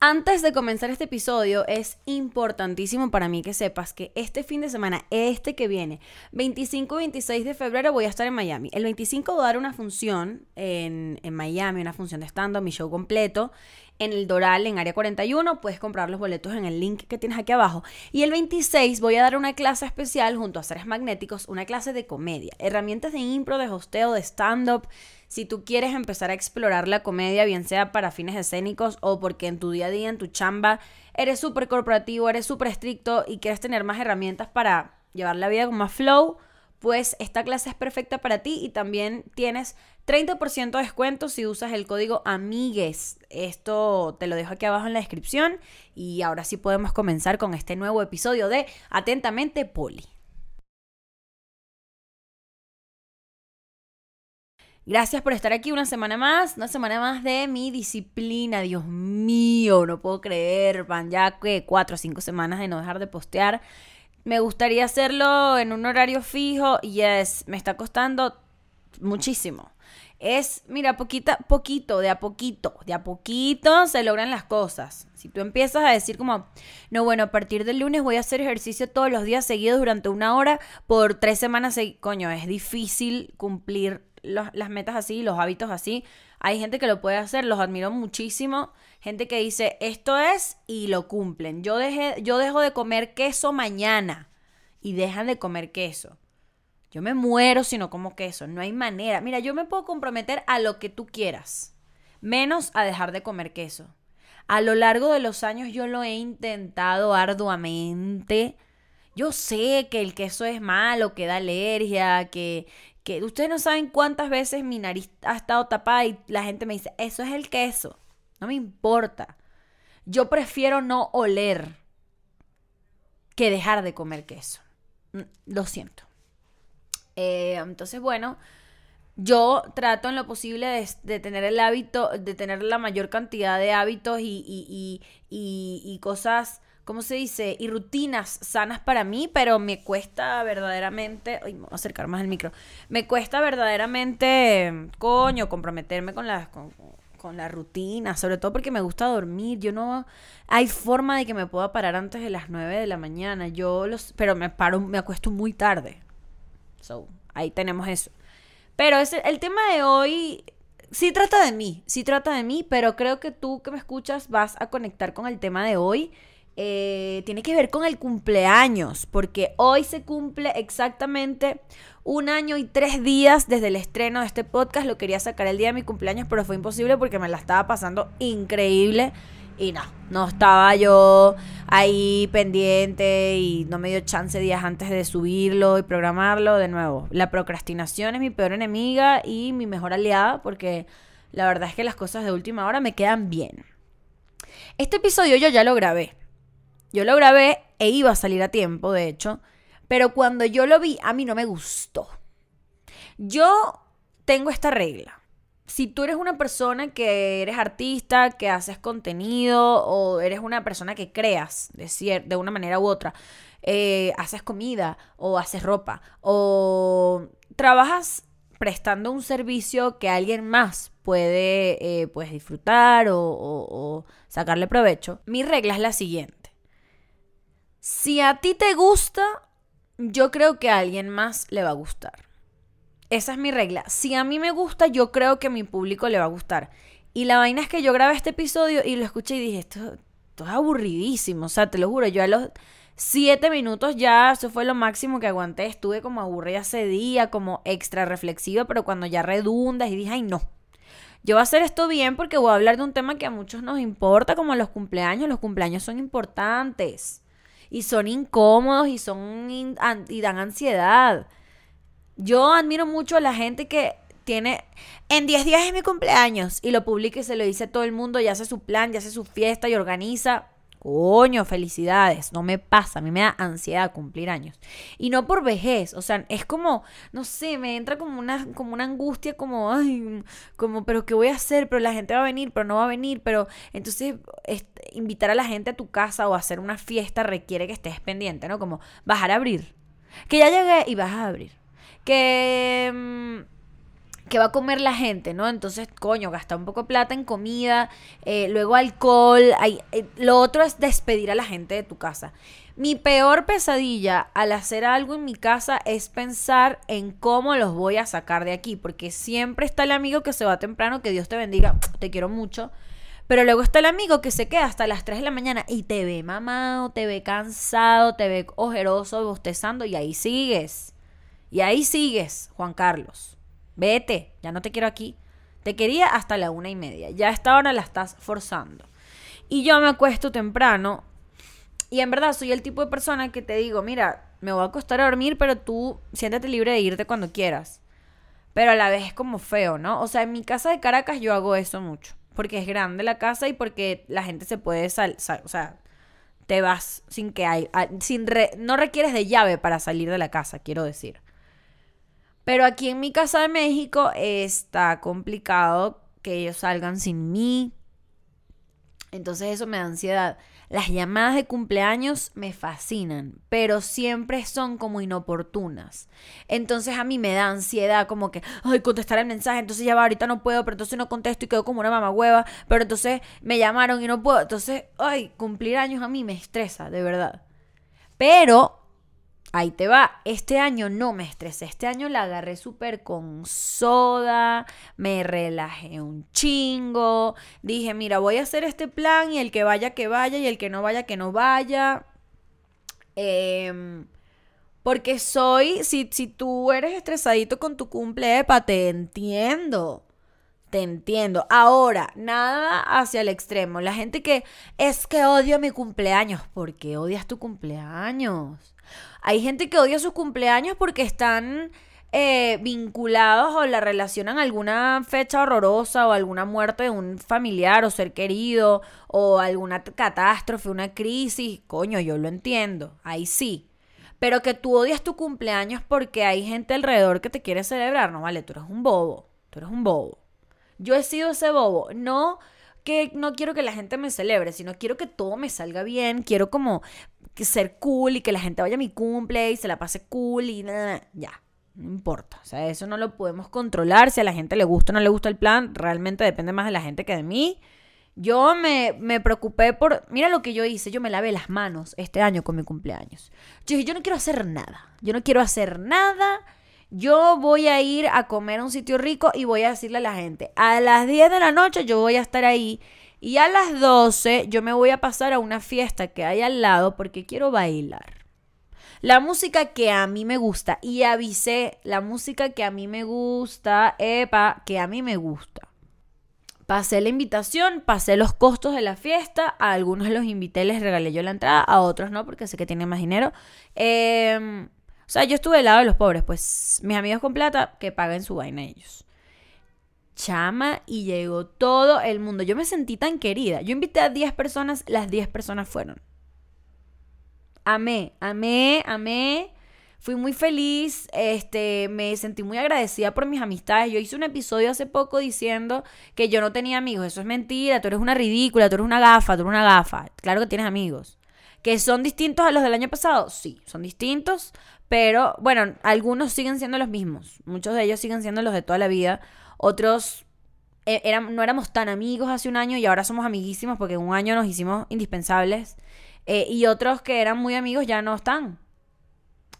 Antes de comenzar este episodio, es importantísimo para mí que sepas que este fin de semana, este que viene, 25 y 26 de febrero, voy a estar en Miami. El 25 voy a dar una función en, en Miami, una función de stand-up, mi show completo en el Doral, en Área 41. Puedes comprar los boletos en el link que tienes aquí abajo. Y el 26 voy a dar una clase especial junto a Seres Magnéticos, una clase de comedia, herramientas de impro, de hosteo, de stand-up. Si tú quieres empezar a explorar la comedia, bien sea para fines escénicos o porque en tu día a día, en tu chamba, eres súper corporativo, eres súper estricto y quieres tener más herramientas para llevar la vida con más flow, pues esta clase es perfecta para ti y también tienes 30% de descuento si usas el código AMIGUES. Esto te lo dejo aquí abajo en la descripción y ahora sí podemos comenzar con este nuevo episodio de Atentamente Poli. Gracias por estar aquí una semana más, una semana más de mi disciplina. Dios mío, no puedo creer, van ya que cuatro o cinco semanas de no dejar de postear. Me gustaría hacerlo en un horario fijo y es, me está costando muchísimo. Es, mira, poquita, poquito, de a poquito, de a poquito se logran las cosas. Si tú empiezas a decir como, no, bueno, a partir del lunes voy a hacer ejercicio todos los días seguidos durante una hora por tres semanas, coño, es difícil cumplir las metas así, los hábitos así. Hay gente que lo puede hacer, los admiro muchísimo. Gente que dice, esto es y lo cumplen. Yo, dejé, yo dejo de comer queso mañana y dejan de comer queso. Yo me muero si no como queso, no hay manera. Mira, yo me puedo comprometer a lo que tú quieras, menos a dejar de comer queso. A lo largo de los años yo lo he intentado arduamente. Yo sé que el queso es malo, que da alergia, que, ustedes no saben cuántas veces mi nariz ha estado tapada y la gente me dice, eso es el queso. No me importa. Yo prefiero no oler que dejar de comer queso. Mm, lo siento. Eh, entonces, bueno, yo trato en lo posible de, tener el hábito, de tener la mayor cantidad de hábitos y, y, y, y, cosas, ¿cómo se dice? Y rutinas sanas para mí, pero me cuesta verdaderamente, ay, me voy a acercar más el micro, me cuesta verdaderamente, coño, comprometerme con las... Con, con la rutina, sobre todo porque me gusta dormir. Yo no hay forma de que me pueda parar antes de las 9 de la mañana. Yo los pero me paro me acuesto muy tarde. So, ahí tenemos eso. Pero ese, el tema de hoy sí trata de mí, sí trata de mí, pero creo que tú que me escuchas vas a conectar con el tema de hoy. Eh, tiene que ver con el cumpleaños, porque hoy se cumple exactamente un año y tres días desde el estreno de este podcast. Lo quería sacar el día de mi cumpleaños, pero fue imposible porque me la estaba pasando increíble y no, no estaba yo ahí pendiente y no me dio chance días antes de subirlo y programarlo. De nuevo, la procrastinación es mi peor enemiga y mi mejor aliada porque la verdad es que las cosas de última hora me quedan bien. Este episodio yo ya lo grabé. Yo lo grabé e iba a salir a tiempo, de hecho. Pero cuando yo lo vi, a mí no me gustó. Yo tengo esta regla si tú eres una persona que eres artista, que haces contenido o eres una persona que creas de, de una manera u otra, eh, haces comida o haces ropa o trabajas prestando un servicio que alguien más puede eh, pues, disfrutar o, o sacarle provecho, mi regla es la siguiente. Si a ti te gusta, yo creo que a alguien más le va a gustar. Esa es mi regla. Si a mí me gusta, yo creo que a mi público le va a gustar. Y la vaina es que yo grabé este episodio y lo escuché y dije, esto, es aburridísimo. O sea, te lo juro, yo a los siete minutos ya, eso fue lo máximo que aguanté. Estuve como aburrida ese día, como extra reflexiva, pero cuando ya redundas y dije, ay, no. Yo voy a hacer esto bien porque voy a hablar de un tema que a muchos nos importa, como los cumpleaños. Los cumpleaños son importantes y son incómodos y son y dan ansiedad. Yo admiro mucho a la gente que tiene en 10 días es mi cumpleaños y lo publica y se lo dice a todo el mundo, ya hace su plan, ya hace su fiesta y organiza. Coño, felicidades. No me pasa, a mí me da ansiedad cumplir años. Y no por vejez, o sea, es como, no sé, me entra como una, como una angustia, como, ay, como, pero ¿qué voy a hacer? Pero la gente va a venir, pero no va a venir, pero entonces invitar a la gente a tu casa o hacer una fiesta requiere que estés pendiente, ¿no? Como bajar a abrir. Que ya llegué y vas a abrir que, mm, que va a comer la gente, ¿no? Entonces, coño, gasta un poco de plata en comida, eh, luego alcohol. Hay, eh, lo otro es despedir a la gente de tu casa. Mi peor pesadilla al hacer algo en mi casa es pensar en cómo los voy a sacar de aquí, porque siempre está el amigo que se va temprano, que Dios te bendiga, te quiero mucho. Pero luego está el amigo que se queda hasta las 3 de la mañana y te ve mamado, te ve cansado, te ve ojeroso, bostezando y ahí sigues. Y ahí sigues, Juan Carlos. Vete, ya no te quiero aquí. Te quería hasta la una y media. Ya a esta hora la estás forzando. Y yo me acuesto temprano. Y en verdad soy el tipo de persona que te digo, mira, me voy a acostar a dormir, pero tú siéntate libre de irte cuando quieras. Pero a la vez es como feo, ¿no? O sea, en mi casa de Caracas yo hago eso mucho porque es grande la casa y porque la gente se puede salir, o sea, te vas sin que hay, sin no requieres de llave para salir de la casa, quiero decir. Pero aquí en mi casa de México está complicado que ellos salgan sin mí. Entonces eso me da ansiedad. Las llamadas de cumpleaños me fascinan, pero siempre son como inoportunas. Entonces a mí me da ansiedad como que, ay, contestar el mensaje, entonces ya va, ahorita no puedo, pero entonces no contesto y quedo como una mamá hueva, pero entonces me llamaron y no puedo. Entonces, ay, cumplir años a mí me estresa, de verdad. Pero Ahí te va. Este año no me estresé. Este año la agarré súper con soda. Me relajé un chingo. Dije, mira, voy a hacer este plan y el que vaya, que vaya. Y el que no vaya, que no vaya. Em, porque soy, si, si tú eres estresadito con tu cumple, te entiendo. Te entiendo. Ahora, nada hacia el extremo. La gente que es que odio mi cumpleaños. ¿Por qué odias tu cumpleaños? Hay gente que odia sus cumpleaños porque están eh, vinculados o la relacionan a alguna fecha horrorosa o alguna muerte de un familiar o ser querido o alguna catástrofe, una crisis. Coño, yo lo entiendo. Ahí sí. Pero que tú odias tu cumpleaños porque hay gente alrededor que te quiere celebrar, no vale, tú eres un bobo. Tú eres un bobo. Yo he sido ese bobo. No que no quiero que la gente me celebre, sino quiero que todo me salga bien, quiero como que ser cool y que la gente vaya a mi cumple y se la pase cool y nada, ya. No importa, o sea, eso no lo podemos controlar. Si a la gente le gusta o no le gusta el plan, realmente depende más de la gente que de mí. Yo me, me, preocupé por. Mira lo que yo hice. Yo me lavé las manos este año con mi cumpleaños. Yo dije, yo no quiero hacer nada. Yo no quiero hacer nada. Yo voy a ir a comer a un sitio rico y voy a decirle a la gente: a las 10 de la noche yo voy a estar ahí y a las 12 yo me voy a pasar a una fiesta que hay al lado porque quiero bailar. La música que a mí me gusta. Y avisé la música que a mí me gusta. Epa, que a mí me gusta. Pasé la invitación, pasé los costos de la fiesta. A algunos los invité, les regalé yo la entrada. A otros no, porque sé que tienen más dinero. Em, o sea, yo estuve del lado de los pobres. Pues mis amigos con plata, que paguen su vaina ellos chama y llegó todo el mundo. Yo me sentí tan querida. Yo invité a 10 personas, las 10 personas fueron. Amé, amé, amé. Fui muy feliz, este, me sentí muy agradecida por mis amistades. Yo hice un episodio hace poco diciendo que yo no tenía amigos. Eso es mentira, tú eres una ridícula, tú eres una gafa, tú eres una gafa. Claro que tienes amigos. ¿Que son distintos a los del año pasado? Sí, son distintos, pero bueno, algunos siguen siendo los mismos. Muchos de ellos siguen siendo los de toda la vida. Otros eh, eran, no éramos tan amigos hace un año y ahora somos amiguísimos porque en un año nos hicimos indispensables. Eh, y otros que eran muy amigos ya no están.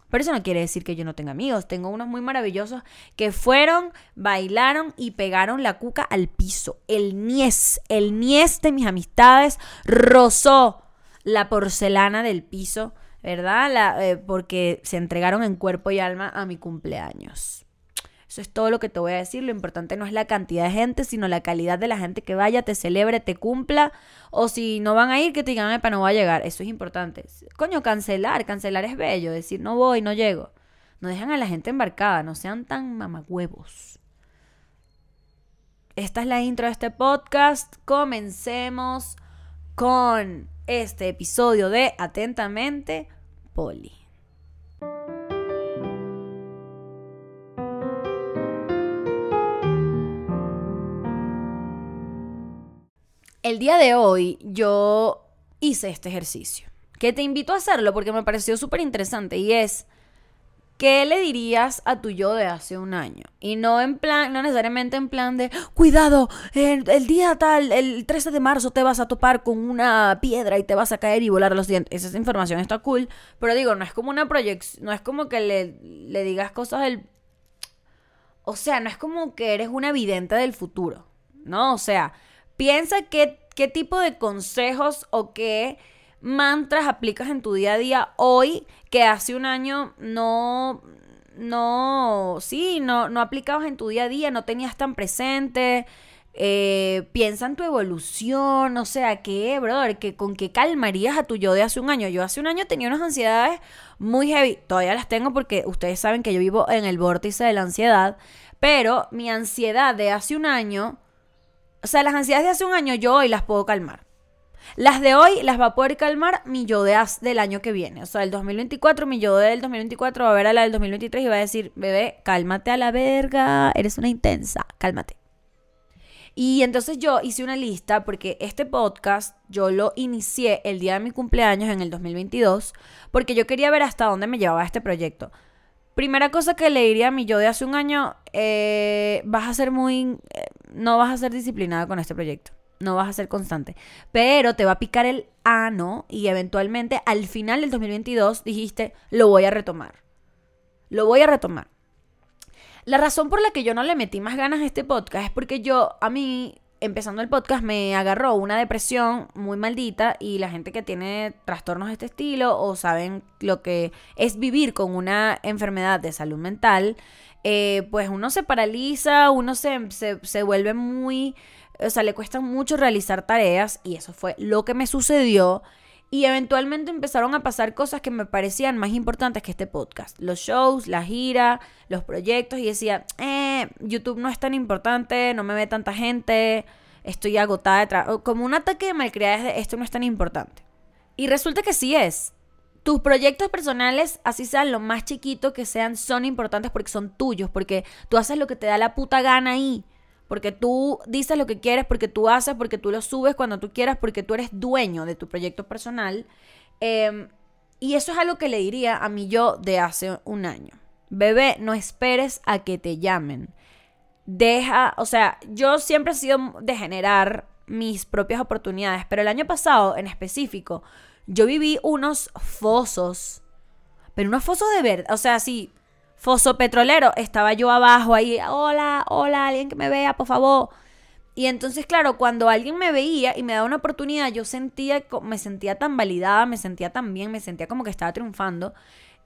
Pero eso no quiere decir que yo no tenga amigos. Tengo unos muy maravillosos que fueron, bailaron y pegaron la cuca al piso. El niés, el niés de mis amistades rozó la porcelana del piso, ¿verdad? Eh, porque se entregaron en cuerpo y alma a mi cumpleaños. Es todo lo que te voy a decir. Lo importante no es la cantidad de gente, sino la calidad de la gente que vaya, te celebre, te cumpla. O si no van a ir, que te digan, para no voy a llegar. Eso es importante. Coño, cancelar. Cancelar es bello. Decir, no voy, no llego. No dejan a la gente embarcada. No sean tan mamagüevos. Esta es la intro de este podcast. Comencemos con este episodio de Atentamente, Poli. El día de hoy yo hice este ejercicio, que te invito a hacerlo porque me pareció súper interesante y es, ¿Qué le dirías a tu yo de hace un año? Y no en plan, no necesariamente en plan de, cuidado, el, el, día tal, el 13 de marzo te vas a topar con una piedra y te vas a caer y volar los dientes. Esa información está cool, pero digo, no es como una proyección, no es como que le, le digas cosas del... O sea, no es como que eres una vidente del futuro, ¿no? O sea, piensa qué, qué tipo de consejos o qué mantras aplicas en tu día a día hoy que hace un año no, no, sí, no, no aplicabas en tu día a día, no tenías tan presente? Eh, piensa en tu evolución, o sea, ¿qué, brother? ¿Que, ¿Con qué calmarías a tu yo de hace un año? Yo hace un año tenía unas ansiedades muy heavy, todavía las tengo porque ustedes saben que yo vivo en el vórtice de la ansiedad, pero mi ansiedad de hace un año, o sea, las ansiedades de hace un año yo hoy las puedo calmar. Las de hoy las va a poder calmar mi yo de del año que viene. O sea, el 2024, mi yo del 2024 va a ver a la del 2023 y va a decir, bebé, cálmate a la verga, eres una intensa, cálmate. Y entonces yo hice una lista porque este podcast yo lo inicié el día de mi cumpleaños en el 2022 porque yo quería ver hasta dónde me llevaba este proyecto. Primera cosa que le diría a mi yo de hace un año, eh, vas a ser muy... Eh, no vas a ser disciplinada con este proyecto no vas a ser constante. Pero te va a picar el ano y eventualmente al final del 2022 dijiste, lo voy a retomar. Lo voy a retomar. La razón por la que yo no le metí más ganas a este podcast es porque yo, a mí, empezando el podcast, me agarró una depresión muy maldita y la gente que tiene trastornos de este estilo o saben lo que es vivir con una enfermedad de salud mental, eh, pues uno se paraliza, uno se, se, se vuelve muy o sea, le cuesta mucho realizar tareas y eso fue lo que me sucedió. Y eventualmente empezaron a pasar cosas que me parecían más importantes que este podcast. Los shows, la gira, los proyectos. Y decía, eh, YouTube no es tan importante, no me ve tanta gente, estoy agotada de Como un ataque de malcriadez de esto no es tan importante. Y resulta que sí es. Tus proyectos personales, así sean lo más chiquito que sean, son importantes porque son tuyos, porque tú haces lo que te da la puta gana ahí porque tú dices lo que quieres, porque tú haces, porque tú lo subes cuando tú quieras, porque tú eres dueño de tu proyecto personal. Em, y eso es algo que le diría a mí yo de hace un año. Bebé, no esperes a que te llamen. Deja, o sea, yo siempre he sido de generar mis propias oportunidades, pero el año pasado en específico, yo viví unos fosos, pero unos fosos de verdad, o sea, sí, foso petrolero, estaba yo abajo ahí, hola, hola, alguien que me vea, por favor. Y entonces, claro, cuando alguien me veía y me daba una oportunidad, yo sentía, me sentía tan validada, me sentía tan bien, me sentía como que estaba triunfando.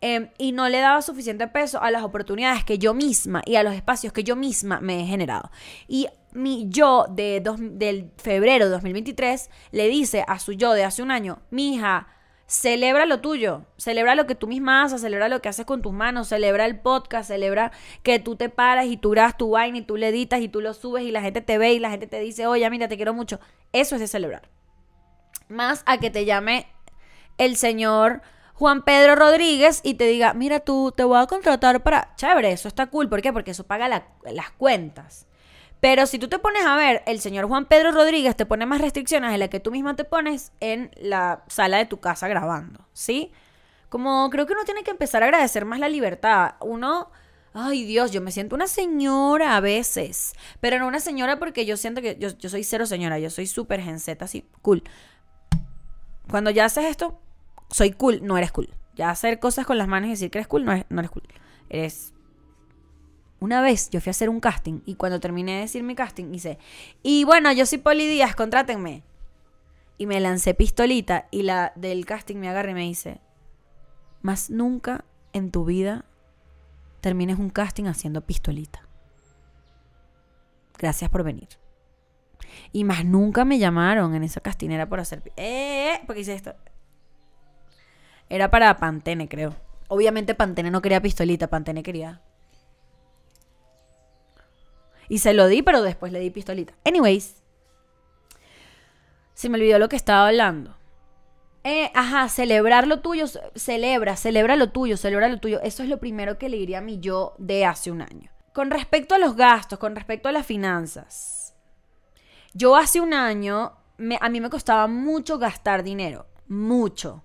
Em, y no le daba suficiente peso a las oportunidades que yo misma y a los espacios que yo misma me he generado. Y mi yo de del febrero de 2023 le dice a su yo de hace un año, mi hija, Celebra lo tuyo, celebra lo que tú misma haces, celebra lo que haces con tus manos, celebra el podcast, celebra que tú te paras y tú grabas tu vaina y tú le editas y tú lo subes y la gente te ve y la gente te dice, oye, mira, te quiero mucho. Eso es de celebrar. Más a que te llame el señor Juan Pedro Rodríguez y te diga, mira, tú te voy a contratar para... Chévere, eso está cool. ¿Por qué? Porque eso paga las cuentas. Pero si tú te pones a ver, el señor Juan Pedro Rodríguez te pone más restricciones de las que tú misma te pones en la sala de tu casa grabando, ¿sí? Como creo que uno tiene que empezar a agradecer más la libertad. Uno, ay Dios, yo me siento una señora a veces, pero no una señora porque yo siento que yo, soy cero señora, yo soy súper genseta, así, cool. Cuando ya haces esto, soy cool, no eres cool. Ya hacer cosas con las manos y decir que eres cool, no, no eres cool. Eres una vez yo fui a hacer un casting y cuando terminé de decir mi casting hice, y bueno, yo soy Poli Díaz, contrátenme. Y me lancé pistolita y la del casting me agarra y me dice, más nunca en tu vida termines un casting haciendo pistolita. Gracias por venir. Y más nunca me llamaron en esa castinera por hacer... ¡Eh! Porque hice esto. Era para Pantene, creo. Obviamente Pantene no quería pistolita, Pantene quería y se lo di, pero después le di pistolita. Anyways, se me olvidó lo que estaba hablando. Eh, ajá, celebrar lo tuyo, celebra, celebra lo tuyo, celebra lo tuyo. Eso es lo primero que le diría a mi yo de hace un año. Con respecto a los gastos, con respecto a las finanzas. Yo hace un año, a mí me costaba mucho gastar dinero, mucho.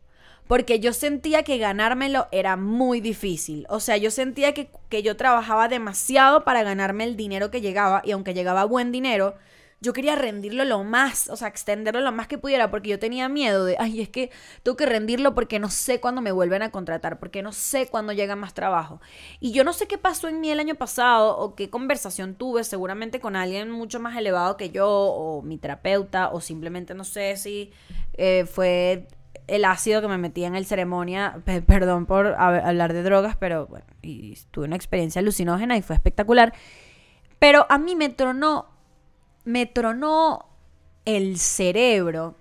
Porque yo sentía que ganármelo era muy difícil. O sea, yo sentía que, que, yo trabajaba demasiado para ganarme el dinero que llegaba y aunque llegaba buen dinero, yo quería rendirlo lo más, o sea, extenderlo lo más que pudiera porque yo tenía miedo de, ay, es que tengo que rendirlo porque no sé cuándo me vuelven a contratar, porque no sé cuándo llega más trabajo. Y yo no sé qué pasó en mí el año pasado o qué conversación tuve, seguramente con alguien mucho más elevado que yo o mi terapeuta o simplemente no sé si eh, fue el ácido que me metí en el ceremonia, perdón por hablar de drogas, pero bueno, tuve una experiencia alucinógena y fue espectacular. Pero a mí me tronó, me tronó el cerebro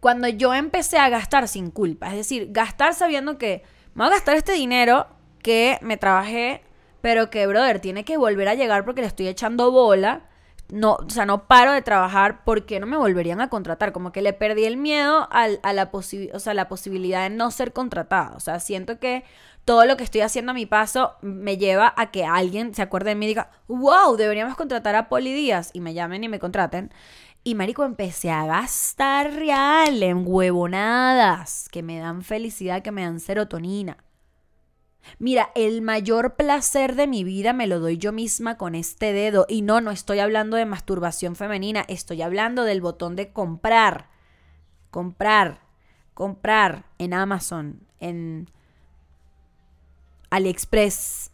cuando yo empecé a gastar sin culpa. Es decir, gastar sabiendo que me voy a gastar este dinero que me trabajé, pero que, brother, tiene que volver a llegar porque le estoy echando bola no, o sea, no paro de trabajar, ¿por qué no me volverían a contratar? Como que le perdí el miedo a, la, o sea, la posibilidad de no ser contratado. O sea, siento que todo lo que estoy haciendo a mi paso me lleva a que alguien se acuerde de mí y diga, wow, deberíamos contratar a Poli Díaz y me llamen y me contraten. Y marico, empecé a gastar real en huevonadas que me dan felicidad, que me dan serotonina. Mira, el mayor placer de mi vida me lo doy yo misma con este dedo. Y no, no estoy hablando de masturbación femenina, estoy hablando del botón de comprar. Comprar, comprar en Amazon, en AliExpress.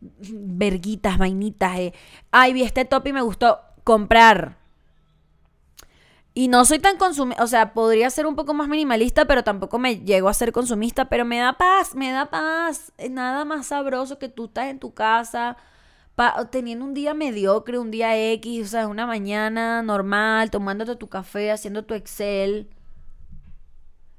Verguitas, vainitas. Eh. Ay, vi este top y me gustó. Comprar y no soy tan consumista, o sea, podría ser un poco más minimalista, pero tampoco me llego a ser consumista, pero me da paz, me da paz. Nada más sabroso que tú estás en tu casa teniendo un día mediocre, un día X, o sea, una mañana normal, tomándote tu café, haciendo tu Excel.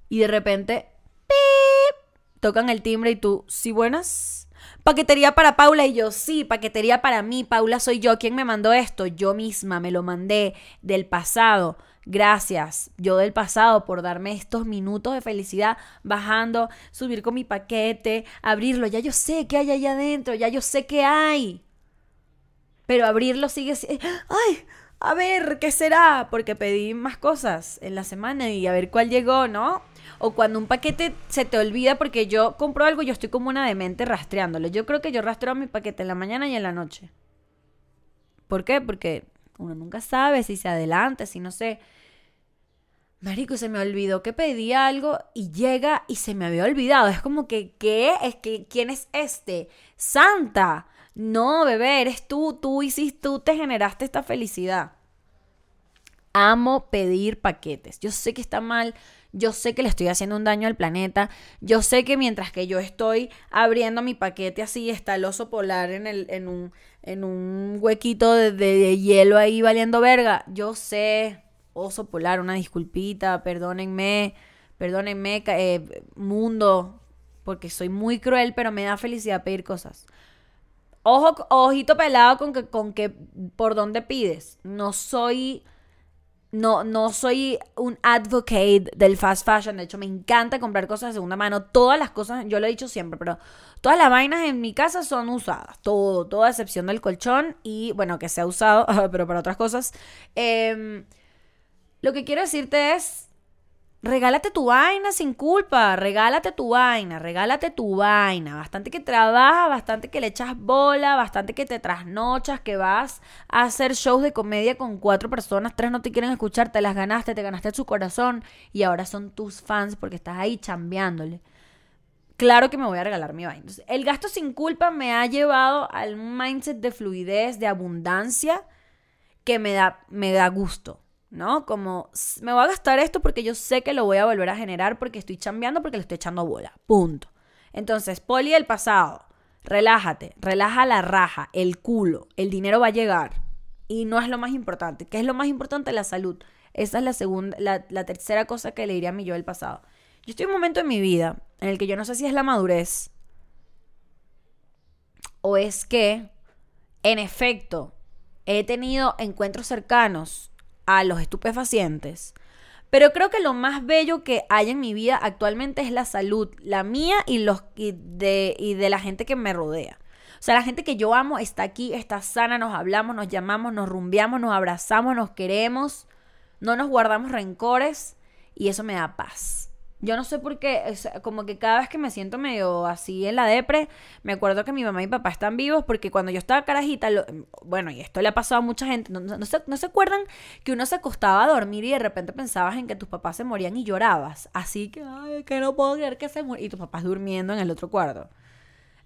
Y de repente, ¡pip! tocan el timbre y tú, ¿sí buenas? Paquetería para Paula y yo, sí, paquetería para mí. Paula soy yo. ¿Quién me mandó esto? Yo misma me lo mandé del pasado. Gracias, yo del pasado, por darme estos minutos de felicidad bajando, subir con mi paquete, abrirlo. Ya yo sé qué hay allá adentro, ya yo sé qué hay. Pero abrirlo sigue... ¡Ay! A ver, ¿qué será? Porque pedí más cosas en la semana y a ver cuál llegó, ¿no? O cuando un paquete se te olvida porque yo compro algo, yo estoy como una demente rastreándolo. Yo creo que yo rastreo mi paquete en la mañana y en la noche. ¿Por qué? Porque uno nunca sabe si se adelanta, si no sé. Marico, se me olvidó que pedí algo y llega y se me había olvidado. Es como que, ¿qué? Es que, ¿quién es este? Santa. No, bebé, eres tú. Tú hiciste, tú te generaste esta felicidad. Amo pedir paquetes. Yo sé que está mal. Yo sé que le estoy haciendo un daño al planeta. Yo sé que mientras que yo estoy abriendo mi paquete así, está el oso polar en, el, en, un, en un huequito de hielo ahí valiendo verga. Yo sé, oso polar, una disculpita, perdónenme, perdónenme, eh, mundo, porque soy muy cruel, pero me da felicidad pedir cosas. Ojo, ojito pelado con que, con que por dónde pides. No soy, no, no soy un advocate del fast fashion. De hecho, me encanta comprar cosas de segunda mano. Todas las cosas, yo lo he dicho siempre, pero todas las vainas en mi casa son usadas. Todo, toda excepción del colchón y, bueno, que se ha usado, pero para otras cosas. Eh, lo que quiero decirte es, regálate tu vaina sin culpa, regálate tu vaina, regálate tu vaina. Bastante que trabajas, bastante que le echas bola, bastante que te trasnochas, que vas a hacer shows de comedia con cuatro personas, tres no te quieren escuchar, te las ganaste, te ganaste su corazón y ahora son tus fans porque estás ahí chambeándole. Claro que me voy a regalar mi vaina. el gasto sin culpa me ha llevado al mindset de fluidez, de abundancia, que me da, me da gusto. ¿No? Como me voy a gastar esto porque yo sé que lo voy a volver a generar porque estoy chambeando, porque le estoy echando bola. Punto. Entonces, poli del pasado. Relájate, relaja la raja, el culo, el dinero va a llegar. Y no es lo más importante. ¿Qué es lo más importante? La salud. Esa es la segunda, la, tercera cosa que le diría a mi yo del pasado. Yo estoy en un momento en mi vida en el que yo no sé si es la madurez o es que, en efecto, he tenido encuentros cercanos a los estupefacientes. Pero creo que lo más bello que hay en mi vida actualmente es la salud, la mía y, los, de, y de la gente que me rodea. O sea, la gente que yo amo está aquí, está sana, nos hablamos, nos llamamos, nos rumbeamos, nos abrazamos, nos queremos, no nos guardamos rencores y eso me da paz. Yo no sé por qué, como que cada vez que me siento medio así en la depre, me acuerdo que mi mamá y mi papá están vivos porque cuando yo estaba carajita, bueno, y esto le ha pasado a mucha gente, no, no, se, ¿no se acuerdan que uno se acostaba a dormir y de repente pensabas en que tus papás se morían y llorabas? Así que, ay, que no puedo creer que se murieron. Y tus papás durmiendo en el otro cuarto.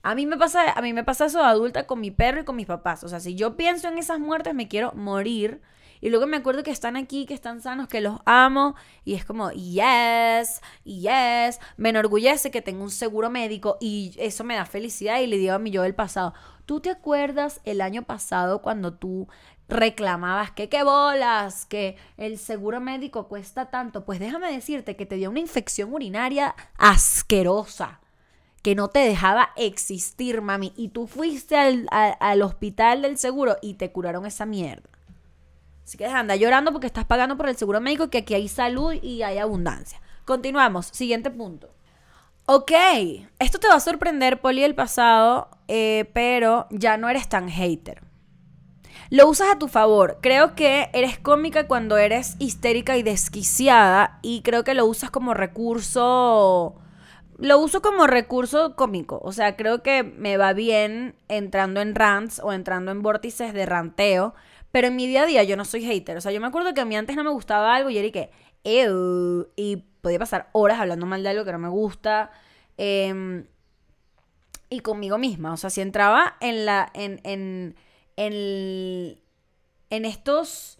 A mí me pasa, a mí me pasa eso de adulta con mi perro y con mis papás. O sea, si yo pienso en esas muertes, me quiero morir y luego me acuerdo que están aquí, que están sanos, que los amo. Y es como, yes, yes. Me enorgullece que tengo un seguro médico y eso me da felicidad. Y le digo a mi yo del pasado, ¿tú te acuerdas el año pasado cuando tú reclamabas que qué bolas, que el seguro médico cuesta tanto? Pues déjame decirte que te dio una infección urinaria asquerosa que no te dejaba existir, mami. Y tú fuiste al, al, hospital del seguro y te curaron esa mierda. Así que anda llorando porque estás pagando por el seguro médico, que aquí hay salud y hay abundancia. Continuamos. Siguiente punto. Ok, esto te va a sorprender, Poli, el pasado, eh, pero ya no eres tan hater. Lo usas a tu favor. Creo que eres cómica cuando eres histérica y desquiciada y creo que lo usas como recurso... Lo uso como recurso cómico. O sea, creo que me va bien entrando en rants o entrando en vórtices de ranteo pero en mi día a día yo no soy hater. O sea, yo me acuerdo que a mí antes no me gustaba algo y era que, y podía pasar horas hablando mal de algo que no me gusta. Em, y conmigo misma. O sea, si entraba en la. en. en. en, en estos.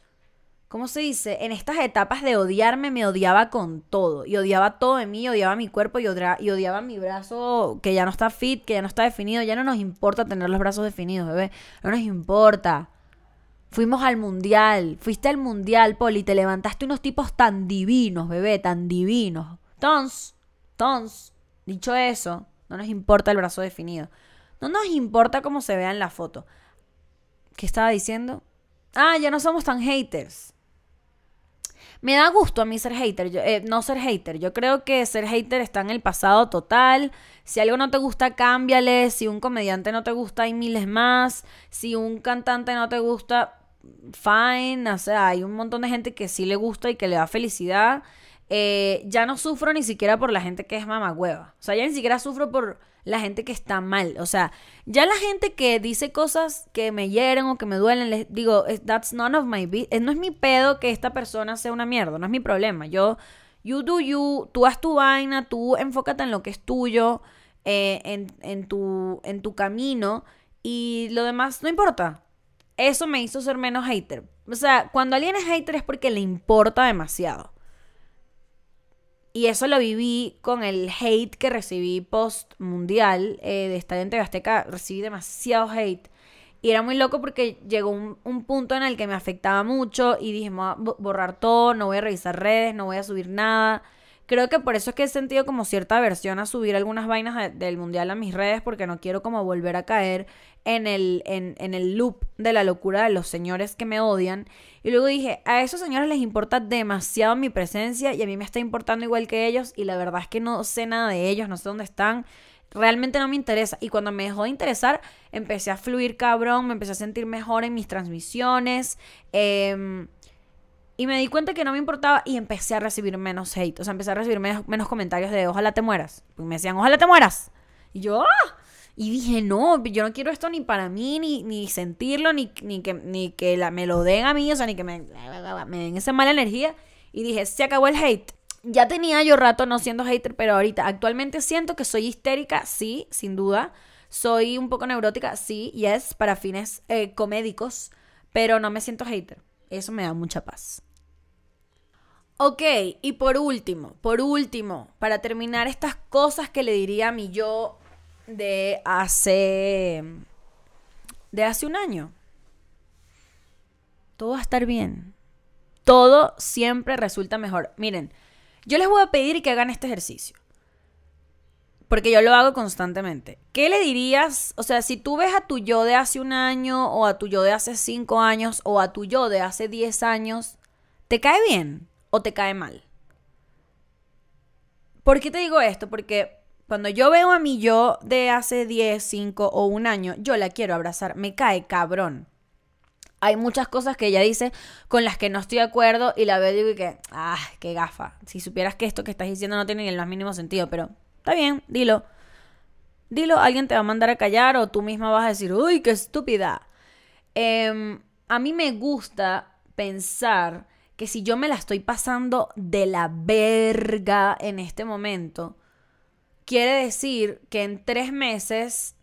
¿Cómo se dice? En estas etapas de odiarme, me odiaba con todo. Y odiaba todo de mí, odiaba mi cuerpo y, odiaba, y odiaba mi brazo que ya no está fit, que ya no está definido. Ya no nos importa tener los brazos definidos, bebé. No nos importa. Fuimos al mundial, fuiste al mundial, Poli, te levantaste unos tipos tan divinos, bebé, tan divinos. Tons, tons, dicho eso, no nos importa el brazo definido. No nos importa cómo se vea en la foto. ¿Qué estaba diciendo? Ah, ya no somos tan haters. Me da gusto a mí ser hater, eh, no ser hater. Yo creo que ser hater está en el pasado total. Si algo no te gusta, cámbiale. Si un comediante no te gusta, hay miles más. Si un cantante no te gusta, fine, o sea, hay un montón de gente que sí le gusta y que le da felicidad. Eh, ya no sufro ni siquiera por la gente que es mamagüeva. O sea, ya ni siquiera sufro por la gente que está mal. O sea, ya la gente que dice cosas que me hieren o que me duelen, les digo, that's none of my business. Eh, no es mi pedo que esta persona sea una mierda, no es mi problema. Yo, you do you, tú haz tu vaina, tú enfócate en lo que es tuyo, eh, en, en, tu, en tu camino y lo demás no importa eso me hizo ser menos hater. O sea, cuando alguien es hater es porque le importa demasiado. Y eso lo viví con el hate que recibí post mundial eh, de Estadio en Azteca. Recibí demasiado hate. Y era muy loco porque llegó un, un, punto en el que me afectaba mucho y dije, voy a borrar todo, no voy a revisar redes, no voy a subir nada. Creo que por eso es que he sentido como cierta aversión a subir algunas vainas del mundial a mis redes porque no quiero como volver a caer en el, en, en el loop de la locura de los señores que me odian. Y luego dije, a esos señores les importa demasiado mi presencia y a mí me está importando igual que ellos y la verdad es que no sé nada de ellos, no sé dónde están. Realmente no me interesa. Y cuando me dejó de interesar, empecé a fluir cabrón, me empecé a sentir mejor en mis transmisiones. Eh, y me di cuenta que no me importaba y empecé a recibir menos hate. O sea, empecé a recibir menos, comentarios de ojalá te mueras. Y me decían, ojalá te mueras. Y yo, ¡ah! Y dije, no, yo no quiero esto ni para mí, ni, ni sentirlo, ni, ni que, ni que me lo den a mí, o sea, ni que me, me den esa mala energía. Y dije, se acabó el hate. Ya tenía yo rato no siendo hater, pero ahorita actualmente siento que soy histérica, sí, sin duda. Soy un poco neurótica, sí, yes, para fines eh, comédicos, pero no me siento hater. Eso me da mucha paz. Ok, y por último, por último, para terminar estas cosas que le diría a mi yo de hace de hace un año. Todo va a estar bien. Todo siempre resulta mejor. Miren, yo les voy a pedir que hagan este ejercicio. Porque yo lo hago constantemente. ¿Qué le dirías? O sea, si tú ves a tu yo de hace un año, o a tu yo de hace cinco años, o a tu yo de hace diez años, ¿te cae bien? O te cae mal. ¿Por qué te digo esto? Porque cuando yo veo a mi yo de hace 10, 5 o un año, yo la quiero abrazar, me cae cabrón. Hay muchas cosas que ella dice con las que no estoy de acuerdo y la veo y digo que, ah, qué gafa. Si supieras que esto que estás diciendo no tiene ni el más mínimo sentido, pero está bien, dilo. Dilo, alguien te va a mandar a callar o tú misma vas a decir, uy, qué estúpida. Em, a mí me gusta pensar que si yo me la estoy pasando de la verga en este momento, quiere decir que en tres meses,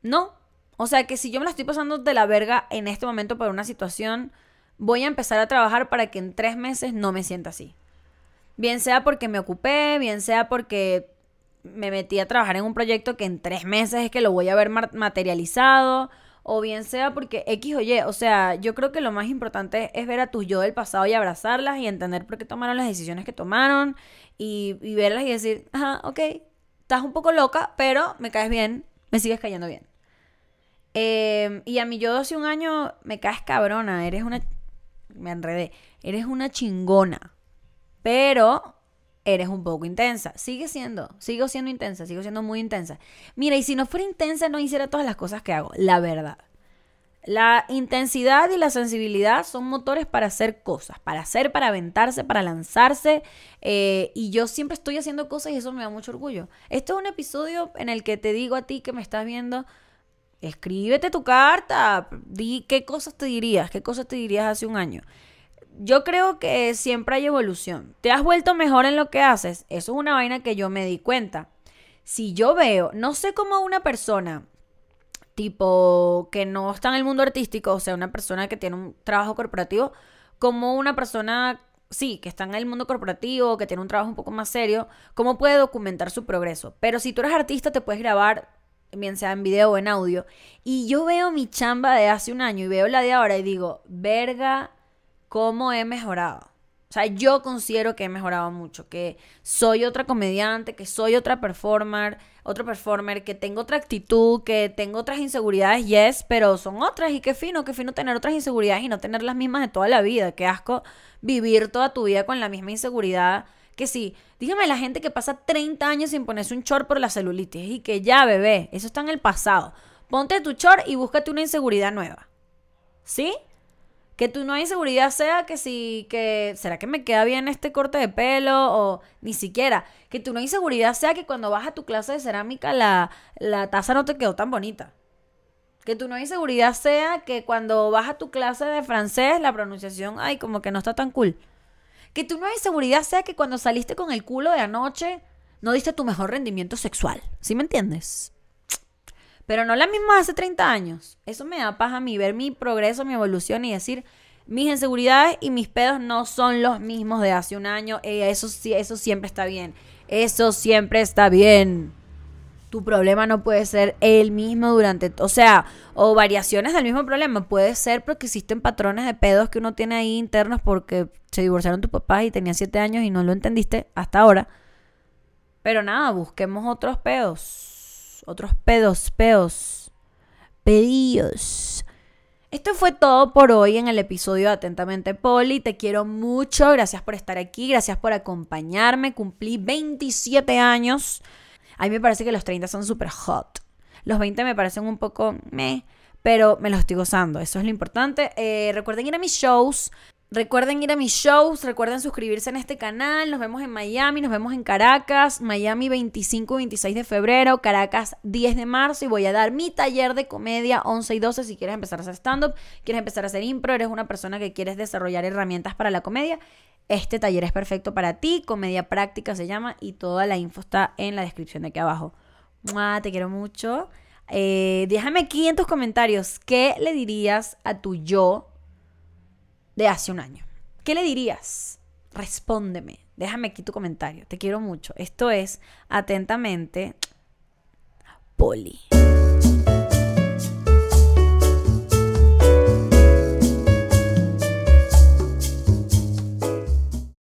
no. O sea, que si yo me la estoy pasando de la verga en este momento por una situación, voy a empezar a trabajar para que en tres meses no me sienta así. Bien sea porque me ocupé, bien sea porque me metí a trabajar en un proyecto que en tres meses es que lo voy a ver materializado, o bien sea porque X o Y, o sea, yo creo que lo más importante es ver a tus yo del pasado y abrazarlas y entender por qué tomaron las decisiones que tomaron y, verlas y decir, ajá, ok, estás un poco loca, pero me caes bien, me sigues cayendo bien. Em, y a mí yo de hace un año me caes cabrona, eres una... Me enredé, eres una chingona. Pero eres un poco intensa. Sigue siendo, sigo siendo intensa, sigo siendo muy intensa. Mira, y si no fuera intensa, no hiciera todas las cosas que hago, la verdad. La intensidad y la sensibilidad son motores para hacer cosas, para hacer, para aventarse, para lanzarse. Eh, y yo siempre estoy haciendo cosas y eso me da mucho orgullo. Este es un episodio en el que te digo a ti que me estás viendo, escríbete tu carta, di qué cosas te dirías, qué cosas te dirías hace un año yo creo que siempre hay evolución. ¿Te has vuelto mejor en lo que haces? Eso es una vaina que yo me di cuenta. Si yo veo, no sé cómo una persona tipo que no está en el mundo artístico, o sea, una persona que tiene un trabajo corporativo, como una persona, sí, que está en el mundo corporativo, que tiene un trabajo un poco más serio, cómo puede documentar su progreso. Pero si tú eres artista, te puedes grabar, bien sea en video o en audio. Y yo veo mi chamba de hace un año y veo la de ahora y digo, verga cómo he mejorado. O sea, yo considero que he mejorado mucho, que soy otra comediante, que soy otra performer, otro performer, que tengo otra actitud, que tengo otras inseguridades, yes, pero son otras y qué fino, qué fino tener otras inseguridades y no tener las mismas de toda la vida, qué asco vivir toda tu vida con la misma inseguridad. Que sí, dígame la gente que pasa 30 años sin ponerse un short por la celulitis y que ya, bebé, eso está en el pasado. Ponte tu short y búscate una inseguridad nueva. ¿Sí? Que tú no hay seguridad sea que si, que, ¿será que me queda bien este corte de pelo? O ni siquiera. Que tú no hay seguridad sea que cuando vas a tu clase de cerámica la, la taza no te quedó tan bonita. Que tú no hay seguridad sea que cuando vas a tu clase de francés la pronunciación, ay, como que no está tan cool. Que tú no hay seguridad sea que cuando saliste con el culo de anoche no diste tu mejor rendimiento sexual. ¿Sí me entiendes? Pero no la misma hace 30 años. Eso me da paz a mí, ver mi progreso, mi evolución y decir, mis inseguridades y mis pedos no son los mismos de hace un año. Eh, eso, eso siempre está bien. Eso siempre está bien. Tu problema no puede ser el mismo durante, o sea, o variaciones del mismo problema. Puede ser porque existen patrones de pedos que uno tiene ahí internos porque se divorciaron tus papás y tenías 7 años y no lo entendiste hasta ahora. Pero nada, busquemos otros pedos otros pedos, peos, pedidos. Esto fue todo por hoy en el episodio Atentamente Poli. Te quiero mucho. Gracias por estar aquí. Gracias por acompañarme. Cumplí 27 años. A mí me parece que los 30 son súper hot. Los 20 me parecen un poco meh, pero me los estoy gozando. Eso es lo importante. Eh, recuerden ir a mis shows. Recuerden ir a mis shows, recuerden suscribirse en este canal. Nos vemos en Miami, nos vemos en Caracas, Miami 25 y 26 de febrero, Caracas 10 de marzo y voy a dar mi taller de comedia 11 y 12 si quieres empezar a hacer stand-up, quieres empezar a hacer impro, eres una persona que quieres desarrollar herramientas para la comedia. Este taller es perfecto para ti, comedia práctica se llama y toda la info está en la descripción de aquí abajo. Te quiero mucho. Eh, déjame aquí en tus comentarios qué le dirías a tu yo de hace un año. ¿Qué le dirías? Respóndeme. Déjame aquí tu comentario. Te quiero mucho. Esto es atentamente Poli.